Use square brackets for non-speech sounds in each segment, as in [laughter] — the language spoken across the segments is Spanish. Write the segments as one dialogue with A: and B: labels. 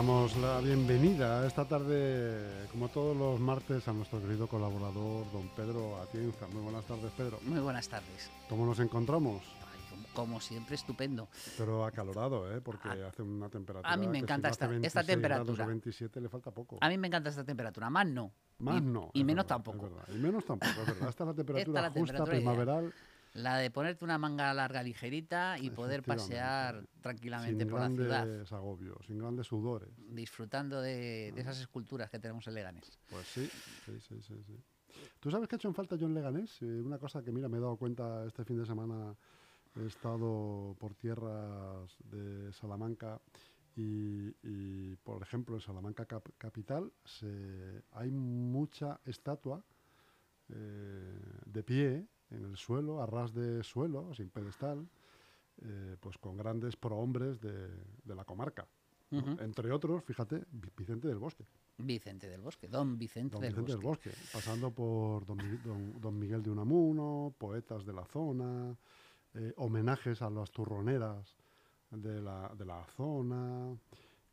A: damos la bienvenida esta tarde, como todos los martes, a nuestro querido colaborador, don Pedro Atienza. Muy buenas tardes, Pedro.
B: Muy buenas tardes.
A: ¿Cómo nos encontramos?
B: como, siempre, estupendo.
A: Pero acalorado, ¿eh? Porque hace una temperatura.
B: A mí me encanta esta, esta, temperatura.
A: 27 le falta poco.
B: A mí me encanta esta temperatura, más no.
A: Más no.
B: Y menos tampoco.
A: Y menos tampoco, es verdad. Esta es la [laughs] temperatura justa primaveral.
B: La de ponerte una manga larga ligerita y poder pasear tranquilamente por la ciudad.
A: Sin grandes agobios, sin grandes sudores.
B: Disfrutando de, de, esas esculturas que tenemos en Leganés.
A: Pues sí, sí, sí, sí. sí. ¿Tú sabes qué ha hecho en falta yo en Leganés? Eh, una cosa que, mira, me he dado cuenta este fin de semana. He estado por tierras de Salamanca y, y por ejemplo, en Salamanca capital se, hay mucha estatua eh, de pie en el suelo, a ras de suelo, sin pedestal, eh, pues con grandes prohombres de, de la comarca. Entre otros, fíjate, Vicente del Bosque.
B: Vicente del Bosque, don Vicente,
A: don
B: del,
A: Vicente
B: Bosque.
A: del Bosque. Pasando por don, don, Miguel de Unamuno, poetas de la zona, eh, homenajes a las turroneras de la, de la zona,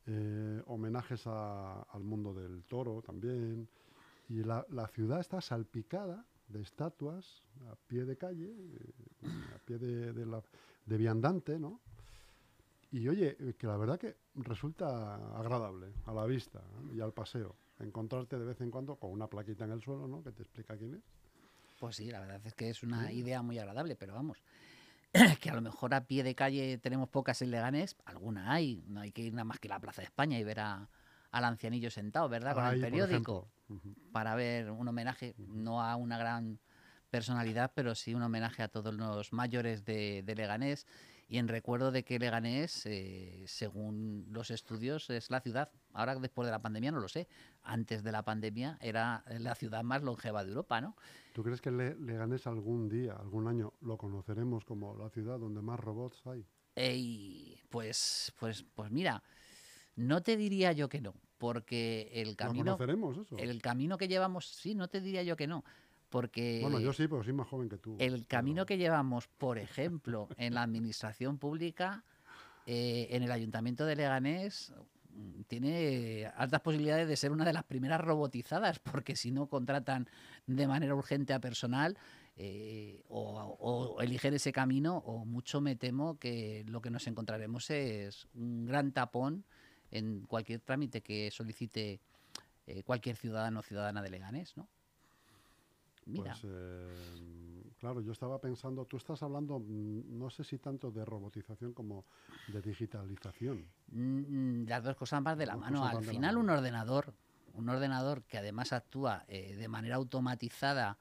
A: eh, homenajes al mundo del toro también. Y la, la ciudad está salpicada de estatuas a pie de calle, eh, a pie de, de, la, de viandante, ¿no? Y oye, eh, que la verdad que resulta agradable a la vista y al paseo. Encontrarte de vez en cuando con una plaquita en el suelo, ¿no? Que te explica quién es.
B: Pues sí, la verdad es que es una idea muy agradable, pero vamos, [clears throat] que a lo mejor a pie de calle tenemos pocas en Leganés, alguna hay, no hay que ir nada más que a la Plaza de España y ver a, al ancianillo sentado, ¿verdad? Con el periódico, para ver un homenaje, no a una gran personalidad, pero sí un homenaje a todos los mayores de, Leganés y en recuerdo de que Leganés, eh, según los estudios, es la ciudad, ahora después de la pandemia no lo sé, antes de la pandemia era la ciudad más longeva de Europa, ¿no?
A: ¿Tú crees que Leganés algún día, algún año, lo conoceremos como la ciudad donde más robots hay?
B: pues, pues, pues mira, no te diría yo que no, porque el camino. El camino que llevamos, sí, no te diría yo que no. Porque.
A: Bueno, yo sí, pero soy más joven que tú.
B: El camino que llevamos, por ejemplo, en la administración pública, eh, en el ayuntamiento de Leganés, tiene altas posibilidades de ser una de las primeras robotizadas, porque si no contratan de manera urgente a personal eh, o, o, eligen ese camino, o mucho me temo que lo que nos encontraremos es un gran tapón en cualquier trámite que solicite eh, cualquier ciudadano o ciudadana de Leganés, ¿no?
A: Mira. Pues, eh, claro, yo estaba pensando, tú estás hablando, mm, no sé si tanto de robotización como de digitalización.
B: Mm, las dos cosas más de la mano. Al final, un ordenador, un ordenador que además actúa eh, de manera automatizada,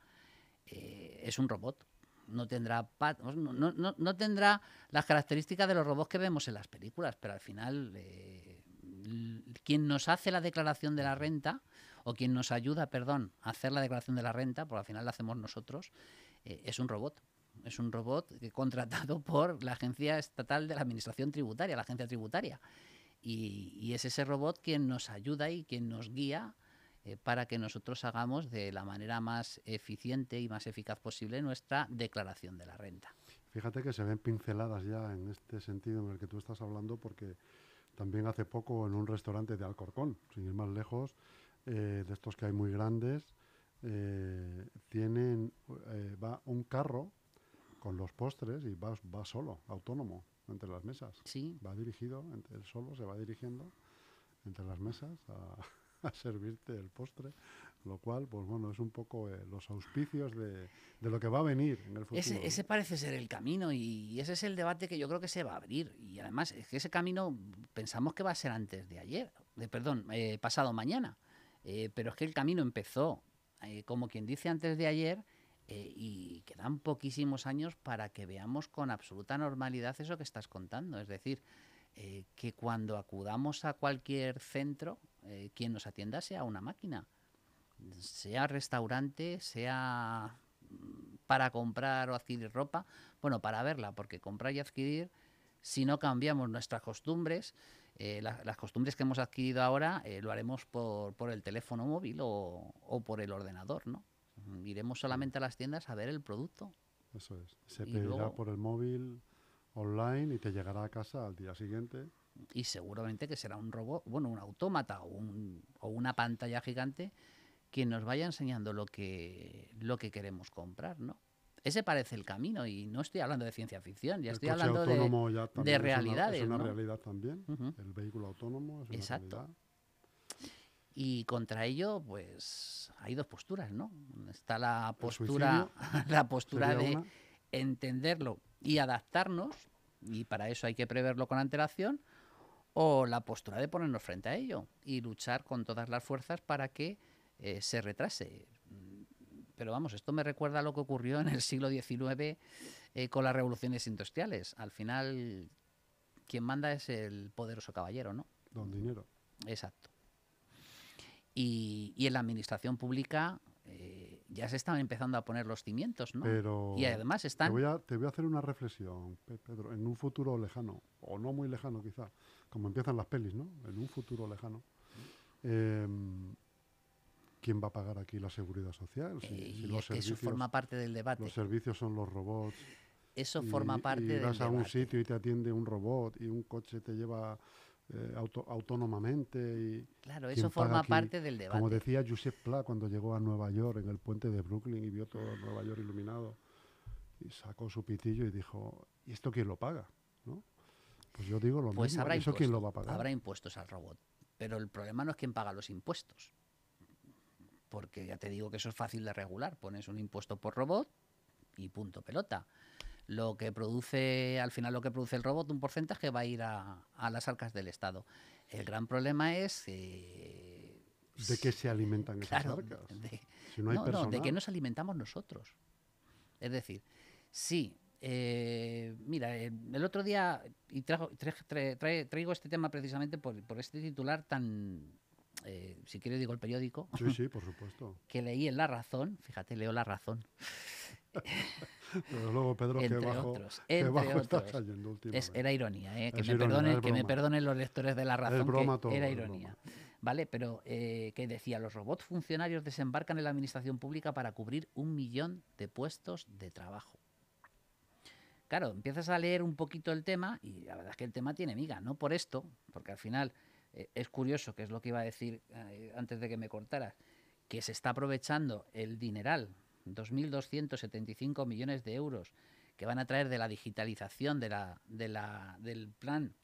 B: es un robot. No tendrá, no, no, no, tendrá las características de los robots que vemos en las películas, pero al final quien nos hace la declaración de la renta, o quien nos ayuda, perdón, a hacer la declaración de la renta, porque al final la hacemos nosotros, eh, es un robot. Es un robot contratado [laughs] por la Agencia Estatal de la Administración Tributaria, la Agencia Tributaria. Y, es ese robot quien nos ayuda y quien nos guía eh, para que nosotros hagamos de la manera más eficiente y más eficaz posible nuestra declaración de la renta.
A: Fíjate que se ven pinceladas ya en este sentido en el que tú estás hablando, porque también hace poco en un restaurante de Alcorcón, sin ir más lejos, eh, de estos que hay muy grandes, eh, tienen, eh, va un carro con los postres y va, va solo, autónomo, entre las mesas.
B: Sí.
A: Va dirigido, él solo se va dirigiendo entre las mesas a, [laughs] a servirte el postre lo cual, pues bueno, es un poco eh, los auspicios de, de, lo que va a venir en el futuro.
B: Ese, parece ser el camino y ese es el debate que yo creo que se va a abrir. Y además es que ese camino pensamos que va a ser antes de ayer, de perdón, eh, pasado mañana. Eh, pero es que el camino empezó, como quien dice antes de ayer, y quedan poquísimos años para que veamos con absoluta normalidad eso que estás contando. Es decir, que cuando acudamos a cualquier centro, quien nos atienda sea una máquina sea restaurante, sea mm, para comprar o adquirir ropa, bueno, para verla, porque comprar y adquirir, si no cambiamos nuestras costumbres, eh, las costumbres que hemos adquirido ahora eh, lo haremos por, por, el teléfono móvil o, o, por el ordenador, ¿no? Iremos solamente a las tiendas a ver el producto.
A: Eso es. Se pedirá por el móvil online y te llegará a casa al día siguiente.
B: y seguramente que será un robot, bueno, un autómata o, un, o una pantalla gigante quien nos vaya enseñando lo que, lo que queremos comprar, ¿no? Ese parece el camino y no estoy hablando de ciencia ficción, ya
A: El
B: estoy hablando de,
A: ya
B: de
A: también es una-
B: realidades,
A: Es una,
B: ¿no?
A: realidad también. El vehículo autónomo es una
B: Exacto.
A: realidad.
B: Y contra ello, pues hay dos posturas, ¿no? Está la postura, [laughs] la postura de
A: una.
B: entenderlo y adaptarnos, y para eso hay que preverlo con antelación, o la postura de ponernos frente a ello y luchar con todas las fuerzas para que eh, se retrase. Pero vamos, esto me recuerda a lo que ocurrió en el siglo XIX eh, con las revoluciones industriales. Al final, quien manda es el poderoso caballero, ¿no?
A: Don dinero.
B: Exacto. Y, y en la administración pública eh, ya se están empezando a poner los cimientos, ¿no?
A: Pero
B: y además
A: te,
B: están...
A: voy a, te voy a hacer una reflexión, Pe- Pedro, en un futuro lejano, o no muy lejano quizá, como empiezan las pelis, ¿no? En un futuro lejano. ¿Quién va a pagar aquí la seguridad social? Si,
B: eh,
A: si
B: y
A: los,
B: es que eso forma parte del debate.
A: los servicios son los robots.
B: Eso
A: y-
B: forma parte
A: y
B: del
A: vas a un
B: debate.
A: sitio y te atiende un robot y un coche te lleva eh, auto- autónomamente y
B: Claro,
A: ¿quién
B: eso forma
A: aquí?
B: parte del debate.
A: como decía Josep Pla cuando llegó a Nueva York en el puente de Brooklyn y vio todo Nueva York iluminado y sacó su pitillo y dijo ¿y esto quién lo paga? ¿no? Pues yo digo lo
B: Pues
A: mismo
B: habrá
A: ¿eso
B: impuestos,
A: quién lo va a pagar?
B: habrá impuestos al robot. Pero el problema no es quién paga los impuestos. Porque ya te digo que eso es fácil de regular. Pones un impuesto por robot y punto pelota. Lo que produce, al final lo que produce el robot, un porcentaje va a ir a, a las arcas del Estado. El gran problema es eh,
A: ¿De qué se alimentan esas
B: claro,
A: arcas?
B: de-
A: Si no hay
B: no, no, de que nos alimentamos nosotros. Es decir, sí, eh, mira, eh, el otro día, y trajo- tra- tra- trae- traigo este tema precisamente por, por este titular tan, eh, si quiero digo el periódico,
A: Sí, sí, por supuesto. [laughs]
B: que leí en La Razón, fíjate, leo La Razón, [laughs]
A: Pero luego, Pedro,
B: entre
A: bajo,
B: otros,
A: qué
B: entre
A: bajo
B: otros.
A: cayendo
B: Es- era ironía, eh, que,
A: Es
B: me,
A: ironía,
B: perdonen,
A: es
B: que me
A: broma.
B: perdonen los lectores de La Razón, que
A: broma todo,
B: era
A: es
B: ironía.
A: broma.
B: ¿Vale? Pero eh, que decía, los robots funcionarios desembarcan en la administración pública para cubrir un millón de puestos de trabajo. Claro, empiezas a leer un poquito el tema y la verdad es que el tema tiene miga, no por esto, porque al final es curioso, que es lo que iba a decir eh, antes de que me cortaras, que se está aprovechando el dineral, 2.275 millones de euros que van a traer de la digitalización de la, de la, del plan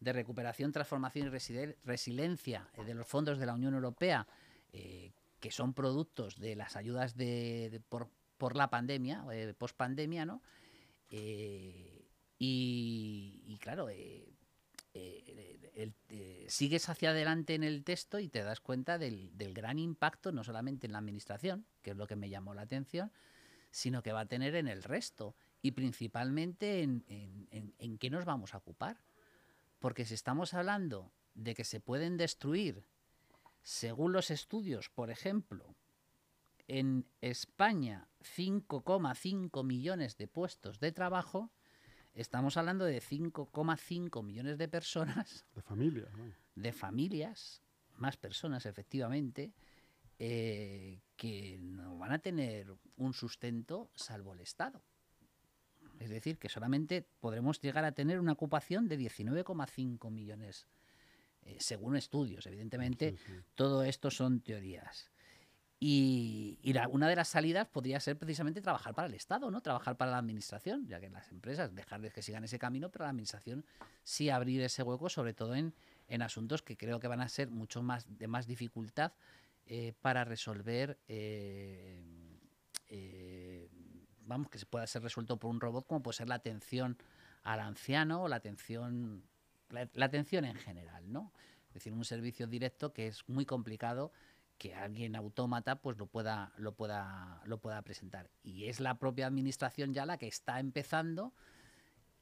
B: de recuperación, transformación y resiliencia eh, de los fondos de la Unión Europea, eh, que son productos de las ayudas de, por, por la pandemia, eh, post-pandemia, ¿no? Eh, y, claro, eh, eh, eh, sigues hacia adelante en el texto y te das cuenta del, gran impacto, no solamente en la administración, que es lo que me llamó la atención, sino que va a tener en el resto y principalmente en, en- en- en qué nos vamos a ocupar. Porque si estamos hablando de que se pueden destruir, según los estudios, por ejemplo, en España 5,5 millones de puestos de trabajo, estamos hablando de 5,5 millones de personas, [laughs]
A: De familia, ¿no?
B: de familias, más personas efectivamente, eh, que no van a tener un sustento salvo el Estado. Es decir, que solamente podremos llegar a tener una ocupación de 19,5 millones, eh, según estudios. Evidentemente,
A: Sí, sí.
B: todo esto son teorías. Y, y la- una de las salidas podría ser precisamente trabajar para el Estado, ¿no? Trabajar para la administración, ya que las empresas dejarles que sigan ese camino, pero la administración sí abrir ese hueco, sobre todo en, en asuntos que creo que van a ser mucho más de más dificultad eh, para resolver, eh, eh, vamos, que se pueda ser resuelto por un robot, como puede ser la atención al anciano o la atención, la, la atención en general, ¿no? Es decir, un servicio directo que es muy complicado que alguien autómata pues lo pueda lo pueda lo pueda presentar. Y es la propia administración ya la que está empezando.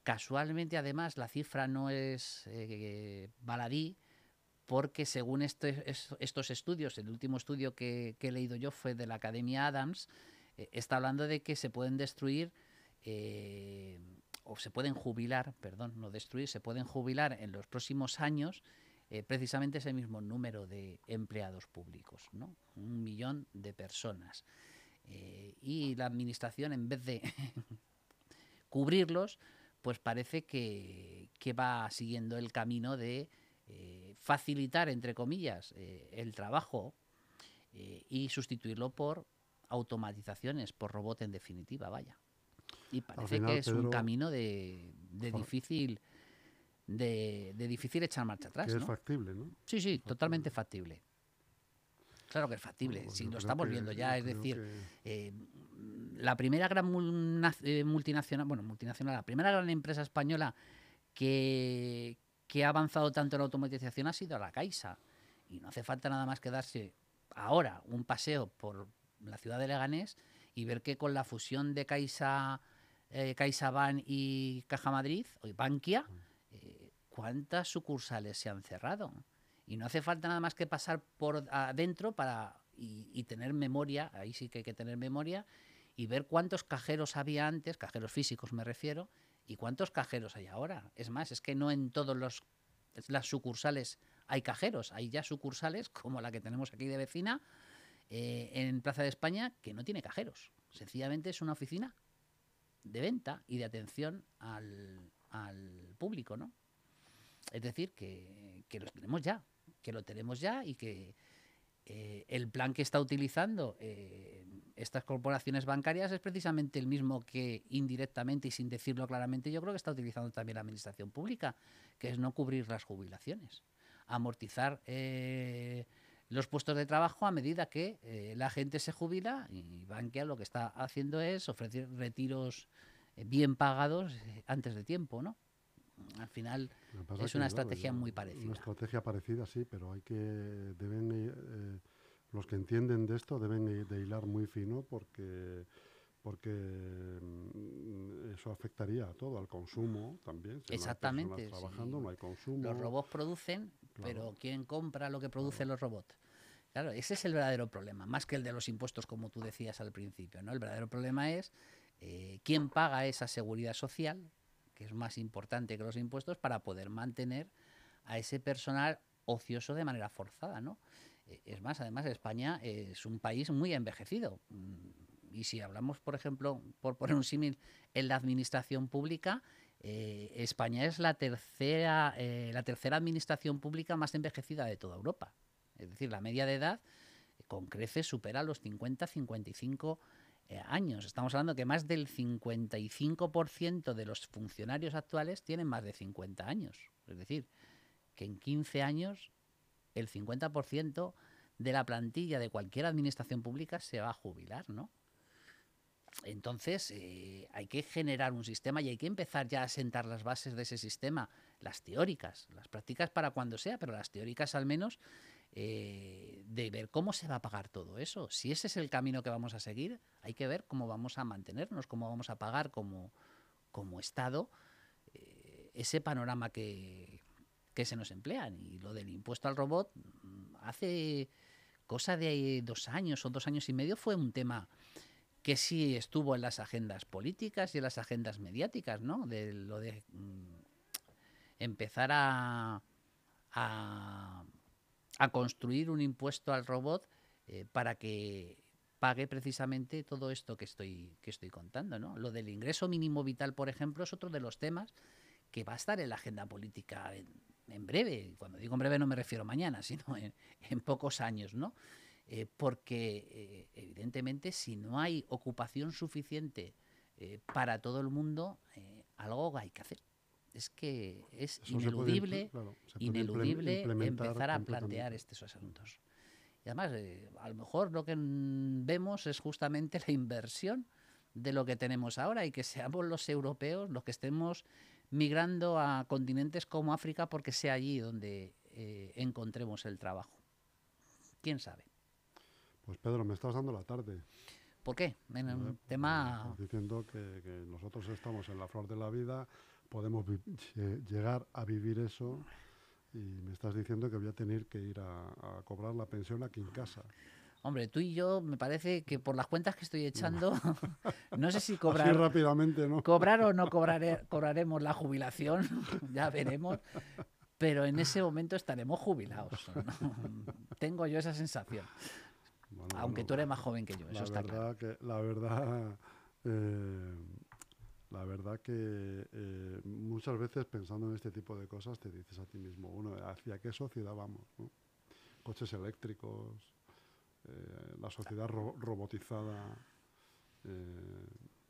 B: Casualmente además la cifra no es eh, baladí porque según este- es- estos estudios el último estudio que, que he leído yo fue de la Academia Adams eh, está hablando de que se pueden destruir eh, o se pueden jubilar perdón no destruir se pueden jubilar en los próximos años eh, precisamente ese mismo número de empleados públicos, ¿no? Un millón de personas. Eh, y la administración, en vez de [laughs] cubrirlos, pues parece que, que va siguiendo el camino de eh, facilitar, entre comillas, el trabajo y sustituirlo por automatizaciones, por robot en definitiva, vaya. Y parece
A: final,
B: que es un camino de, difícil de, de difícil echar marcha atrás.
A: que es
B: ¿no?
A: factible, ¿no?
B: Sí, sí, totalmente factible. Claro que es factible,
A: Pues
B: si lo estamos
A: que-
B: viendo ya, es decir,
A: que-
B: eh, la primera gran eh, multinacional, bueno, multinacional, la primera gran empresa española que, que ha avanzado tanto en la automatización ha sido la Caixa. Y no hace falta nada más que darse ahora un paseo por la ciudad de Leganés y ver que con la fusión de Caixa, eh, CaixaBank y Caja Madrid, o Bankia, eh, ¿cuántas sucursales se han cerrado? Y no hace falta nada más que pasar por adentro para y, tener memoria, ahí sí que hay que tener memoria, y ver cuántos cajeros había antes, cajeros físicos me refiero, y cuántos cajeros hay ahora. Es más, es que no en todos los las sucursales hay cajeros, hay ya sucursales [laughs] como la que tenemos aquí de vecina eh, en Plaza de España que no tiene cajeros. Sencillamente es una oficina de venta y de atención al, al público, ¿no? Es decir, que, que los tenemos ya, que lo tenemos ya y que eh, el plan que está utilizando eh, estas corporaciones bancarias es precisamente el mismo que indirectamente y sin decirlo claramente yo creo que está utilizando también la administración pública, que es no cubrir las jubilaciones, amortizar eh, los puestos de trabajo a medida que la gente se jubila y Bankia lo que está haciendo es ofrecer retiros bien pagados antes de tiempo, ¿no? Al final es una estrategia muy parecida.
A: Una estrategia parecida, sí, pero hay que deben eh, eh, los que entienden de esto deben hi- de hilar muy fino porque porque mm, eso afectaría a todo, al consumo también. Si no
B: Exactamente,
A: personas trabajando,
B: sí.
A: no hay consumo.
B: Los robots producen,
A: Claro.
B: pero ¿quién compra lo que producen los robots? Claro, ese es el verdadero problema, más que el de los impuestos, como tú decías al principio. ¿no? El verdadero problema es eh, quién paga esa seguridad social, que es más importante que los impuestos, para poder mantener a ese personal ocioso de manera forzada. ¿no? Eh, Es más, además, España es un país muy envejecido. Mm, Y si hablamos, por ejemplo, por poner un símil, en la administración pública, eh, España es la tercera, eh, la tercera administración pública más envejecida de toda Europa. Es decir, la media de edad eh, con creces supera los 50-55 eh, años. Estamos hablando que más del 55% de los funcionarios actuales tienen más de 50 años. Es decir, que en 15 años el 50% de la plantilla de cualquier administración pública se va a jubilar, ¿no? Entonces, eh, hay que generar un sistema y hay que empezar ya a sentar las bases de ese sistema, las teóricas, las prácticas para cuando sea, pero las teóricas al menos, eh, de ver cómo se va a pagar todo eso. Si ese es el camino que vamos a seguir, hay que ver cómo vamos a mantenernos, cómo vamos a pagar como, como Estado eh, ese panorama que, que se nos emplean. Y lo del impuesto al robot, mm, hace cosa de dos años o dos años y medio fue un tema que sí estuvo en las agendas políticas y en las agendas mediáticas, ¿no? De lo de mm, empezar a, a, a construir un impuesto al robot eh, para que pague precisamente todo esto que estoy, que estoy contando, ¿no? Lo del ingreso mínimo vital, por ejemplo, es otro de los temas que va a estar en la agenda política en, breve. Cuando digo en breve no me refiero mañana, [laughs] sino en, pocos años, ¿no? Eh, porque eh, evidentemente si no hay ocupación suficiente para todo el mundo, algo hay que hacer. Es que es
A: Eso se puede
B: ineludible,
A: imple- claro, se puede imple-
B: ineludible empezar a plantear estos asuntos. Y además, eh, a lo mejor lo que vemos es justamente la inversión de lo que tenemos ahora y que seamos los europeos los que estemos migrando a continentes como África porque sea allí donde eh, encontremos el trabajo. ¿Quién sabe?
A: Pues Pedro, me estás dando la tarde.
B: ¿Por qué? En
A: ¿eh?
B: un
A: Porque
B: tema...
A: estás diciendo que, que nosotros estamos en la flor de la vida, podemos llegar a vivir eso y me estás diciendo que voy a tener que ir a, a cobrar la pensión aquí en casa.
B: Hombre, tú y yo me parece que por las cuentas que estoy echando, no [laughs] sé si cobrar,
A: rápidamente, ¿no?
B: cobrar o no cobrare- cobraremos la jubilación, [laughs] ya veremos, pero en ese momento estaremos jubilados. ¿no? [laughs] Tengo yo esa sensación,
A: Bueno,
B: aunque
A: bueno,
B: tú eres más joven que yo, eso
A: la
B: está
A: verdad
B: claro.
A: que la verdad [laughs] eh, la verdad que eh, muchas veces pensando en este tipo de cosas te dices a ti mismo, bueno, ¿hacia qué sociedad vamos? Coches eléctricos, eh, la sociedad robotizada.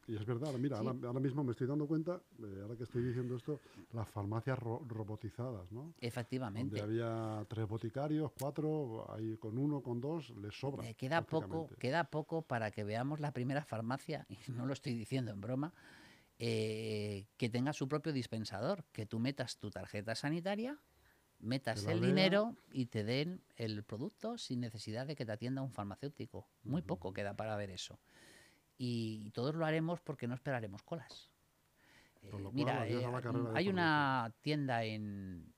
A: Eh, y es verdad, mira, ahora, mismo me estoy dando cuenta, ahora que estoy diciendo esto, las farmacias robotizadas, ¿no?
B: Efectivamente.
A: Donde había tres boticarios, cuatro, ahí con uno, con dos, les sobra.
B: queda, poco, queda poco para que veamos la primera farmacia, [laughs] y no lo estoy diciendo en broma, eh, que tenga su propio dispensador, que tú metas tu tarjeta sanitaria, metas el dinero y te den el producto sin necesidad de que te atienda un farmacéutico. Muy poco queda para ver eso. Y todos lo haremos porque no esperaremos colas. Eh, mira, eh, hay una tienda en...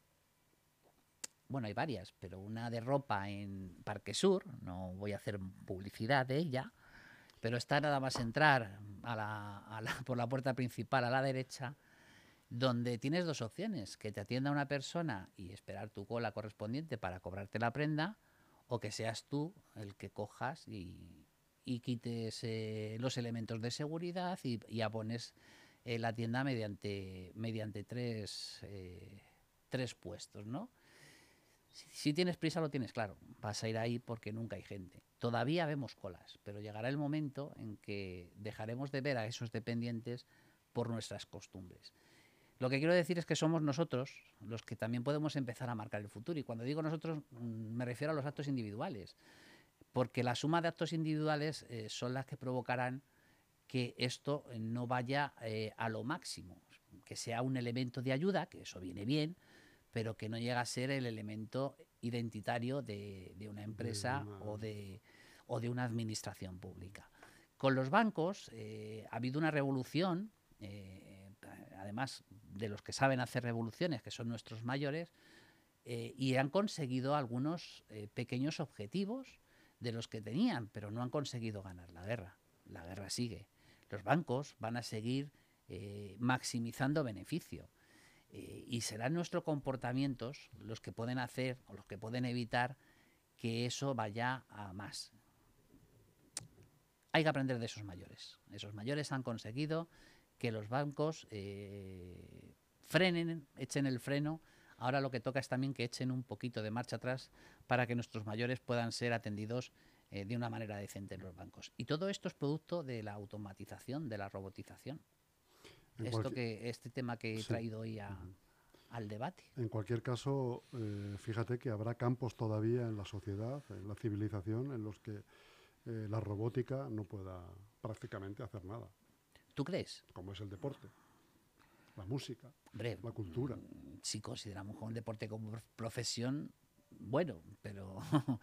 B: Bueno, hay varias, pero una de ropa en Parque Sur, no voy a hacer publicidad de ella, pero está nada más entrar por la puerta principal a la derecha, donde tienes dos opciones, que te atienda una persona y esperar tu cola correspondiente para cobrarte la prenda, o que seas tú el que cojas y, quites eh, los elementos de seguridad y, y abones eh, la tienda mediante, mediante tres, eh, tres puestos, ¿no? Si, tienes prisa, lo tienes claro. Vas a ir ahí porque nunca hay gente. Todavía vemos colas, pero llegará el momento en que dejaremos de ver a esos dependientes por nuestras costumbres. Lo que quiero decir es que somos nosotros los que también podemos empezar a marcar el futuro. Y cuando digo nosotros, mm, me refiero a los actos individuales. Porque la suma de actos individuales eh, son las que provocarán que esto no vaya eh, a lo máximo. Que sea un elemento de ayuda, que eso viene bien, pero que no llega a ser el elemento identitario de, una empresa O, de, o de una administración pública. Con los bancos eh, ha habido una revolución, eh, además de los que saben hacer revoluciones, que son nuestros mayores, eh, y han conseguido algunos pequeños objetivos de los que tenían, pero no han conseguido ganar la guerra. La guerra sigue. Los bancos van a seguir maximizando beneficio eh, y serán nuestros comportamientos los que pueden hacer o los que pueden evitar que eso vaya a más. Hay que aprender de esos mayores. Esos mayores han conseguido que los bancos eh, frenen, echen el freno. Ahora lo que toca es también que echen un poquito de marcha atrás para que nuestros mayores puedan ser atendidos eh, de una manera decente en los bancos. Y todo esto es producto de la automatización, de la robotización esto que, este tema que he traído hoy al debate.
A: En cualquier caso, eh, fíjate que habrá campos todavía en la sociedad, en la civilización, en los que eh, la robótica no pueda prácticamente hacer nada.
B: ¿Tú crees?
A: Como es el deporte, la música, la cultura. Mm,
B: si consideramos un deporte como profesión, bueno, pero [laughs]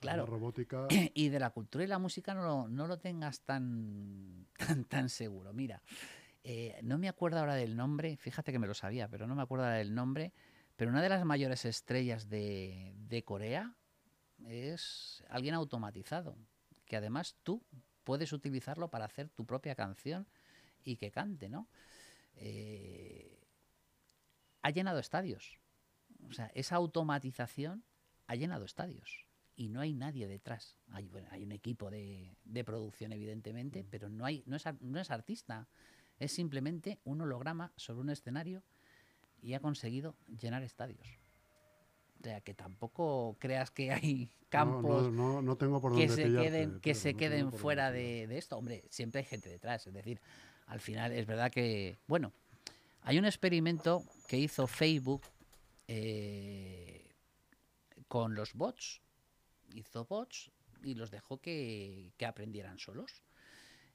B: claro.
A: La robótica. [clears throat]
B: Y de la cultura y la música no lo, no lo tengas tan, [laughs] tan, tan seguro. Mira, eh, no me acuerdo ahora del nombre, fíjate que me lo sabía, pero no me acuerdo ahora del nombre, pero una de las mayores estrellas de, Corea es alguien automatizado, que además tú puedes utilizarlo para hacer tu propia canción y que cante, ¿no? Eh, ha llenado estadios. O sea, esa automatización ha llenado estadios y no hay nadie detrás. Hay, hay un equipo de, producción, evidentemente, mm. pero no, hay, no, es, no es artista. Es simplemente un holograma sobre un escenario y ha conseguido llenar estadios. O sea, que tampoco creas que hay campos que se queden, que se queden fuera de, esto. Hombre, siempre hay gente detrás. Es decir, al final es verdad que, bueno, hay un experimento que hizo Facebook eh, con los bots. Hizo bots y los dejó que aprendieran solos.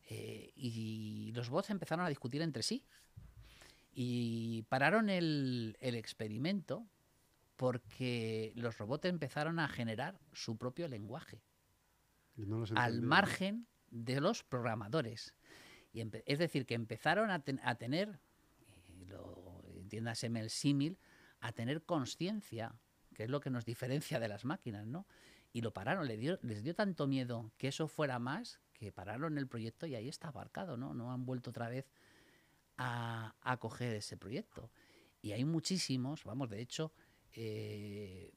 B: Eh, y los bots empezaron a discutir entre sí. Y pararon el, experimento porque los robots empezaron a generar su propio lenguaje. al margen de los programadores. Es decir, que empezaron a, tener, lo, entiéndaseme el símil, a tener conciencia, que es lo que nos diferencia de las máquinas, ¿no? Y lo pararon, les dio, les dio tanto miedo que eso fuera más que pararon el proyecto y ahí está abarcado, ¿no? No han vuelto otra vez a, a coger ese proyecto. Y hay muchísimos, vamos, de hecho, eh,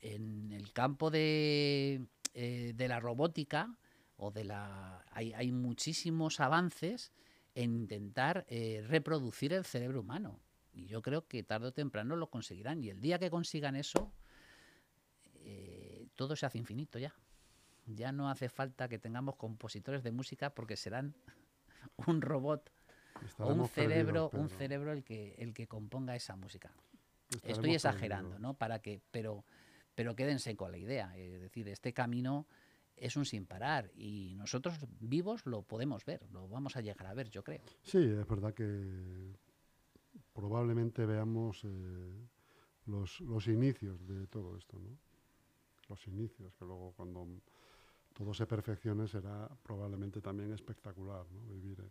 B: en el campo de, eh, de, la robótica o de la hay, hay muchísimos avances en intentar eh, reproducir el cerebro humano. Y yo creo que tarde o temprano lo conseguirán. Y el día que consigan eso, eh, todo se hace infinito ya. Ya no hace falta que tengamos compositores de música porque serán [laughs] un robot o un cerebro, un cerebro el que el que componga esa música. Estoy exagerando, ¿no? Para que, pero, pero quédense con la idea. Es decir, este camino es un sin parar y nosotros vivos lo podemos ver, lo vamos a llegar a ver, yo creo.
A: Sí, es verdad que probablemente veamos eh, los, los inicios de todo esto, ¿no? Los inicios, que luego cuando todo se perfeccione será probablemente también espectacular, ¿no? Vivir, eh,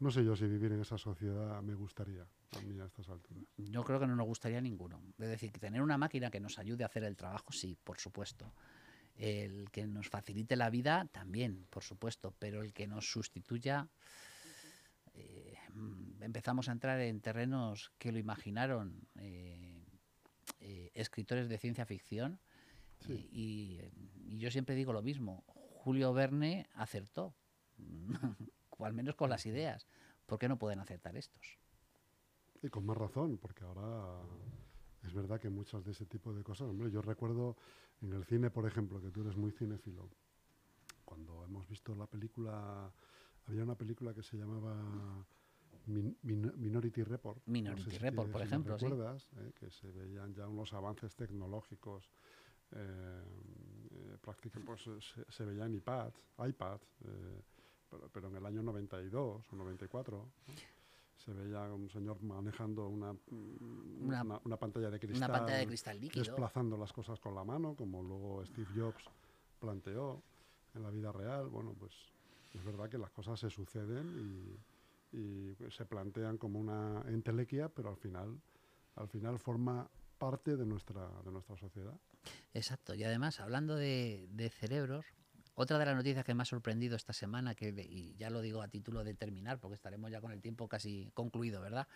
A: no sé yo si vivir en esa sociedad me gustaría a mí a estas alturas.
B: Yo creo que no nos gustaría ninguno. Es decir, que tener una máquina que nos ayude a hacer el trabajo, sí, por supuesto. El que nos facilite la vida, también, por supuesto. Pero el que nos sustituya, eh, empezamos a entrar en terrenos que lo imaginaron eh, eh, escritores de ciencia ficción. Y, y yo siempre digo lo mismo. Julio Verne acertó. [laughs] o al menos con las ideas. ¿Por qué no pueden aceptar estos?
A: Y con más razón, porque ahora es verdad que muchas de ese tipo de cosas, hombre, yo recuerdo en el cine, por ejemplo, que tú eres muy cinéfilo, cuando hemos visto la película, había una película que se llamaba Minority Report.
B: Minority Report, por ejemplo,
A: recuerdas, eh, que se veían ya unos avances tecnológicos eh, eh pues se, veían iPads, iPads eh, pero, en el año 92 o 94 se veía un señor manejando una, una, pantalla de cristal,
B: una pantalla de cristal líquido.
A: desplazando las cosas con la mano, como luego Steve Jobs planteó en la vida real. Bueno, pues es verdad que las cosas se suceden y, y se plantean como una entelequia, pero al final, al final forma parte de nuestra, de nuestra sociedad.
B: Exacto, y además, hablando de, de cerebros, otra de las noticias que me ha sorprendido esta semana, que y ya lo digo a título de terminar, porque estaremos ya con el tiempo casi concluido, ¿verdad?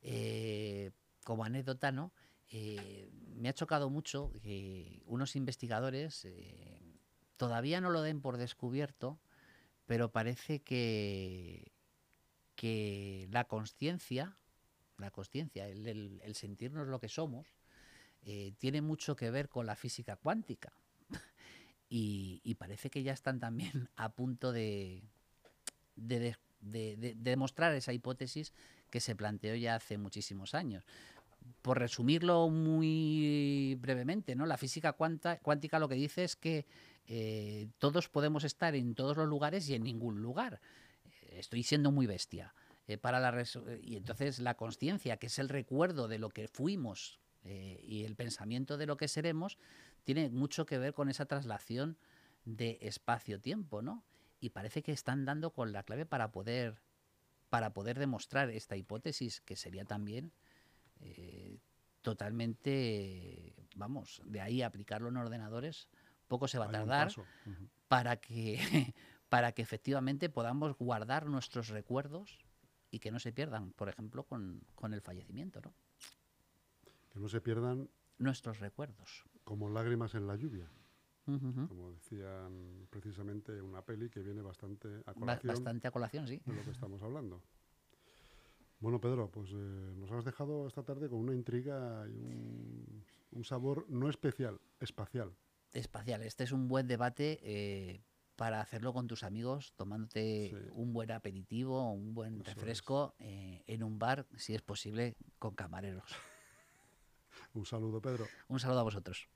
B: Eh, como anécdota, ¿no? Eh, me ha chocado mucho que unos investigadores eh, todavía no lo den por descubierto, pero parece que, que la conciencia, la conciencia, el, sentirnos lo que somos, tiene mucho que ver con la física cuántica. Y, parece que ya están también [laughs] a punto de, de, demostrar esa hipótesis que se planteó ya hace muchísimos años. Por resumirlo muy brevemente, ¿no? la física cuántica lo que dice es que eh, todos podemos estar en todos los lugares y en ningún lugar. Estoy siendo muy bestia. Eh, para la y entonces la conciencia, que es el recuerdo de lo que fuimos eh, y el pensamiento de lo que seremos, tiene mucho que ver con esa traslación de espacio-tiempo, ¿no? Y parece que están dando con la clave para poder, para poder demostrar esta hipótesis, que sería también eh, totalmente, vamos, de ahí aplicarlo en ordenadores, poco se va a tardar para, que, [laughs] para que efectivamente podamos guardar nuestros recuerdos y que no se pierdan, por ejemplo, con, con el fallecimiento, ¿no?
A: Que no se pierdan
B: nuestros recuerdos.
A: Como lágrimas en la lluvia. Como decían precisamente una peli que viene bastante a colación.
B: Bastante a colación, sí.
A: De lo que estamos hablando. Bueno, Pedro, pues eh, nos has dejado esta tarde con una intriga y un, sabor no especial, espacial.
B: Espacial. Este es un buen debate eh, para hacerlo con tus amigos, tomándote un buen aperitivo, un buen refresco eh, en un bar, si es posible, con camareros.
A: Un saludo, Pedro.
B: Un saludo a vosotros.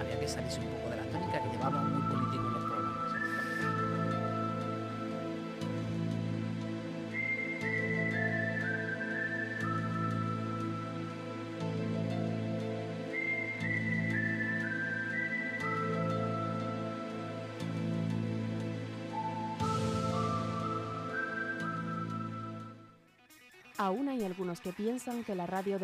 B: Había que salirse un poco de la tónica que llevamos
C: Aún hay algunos que piensan que la radio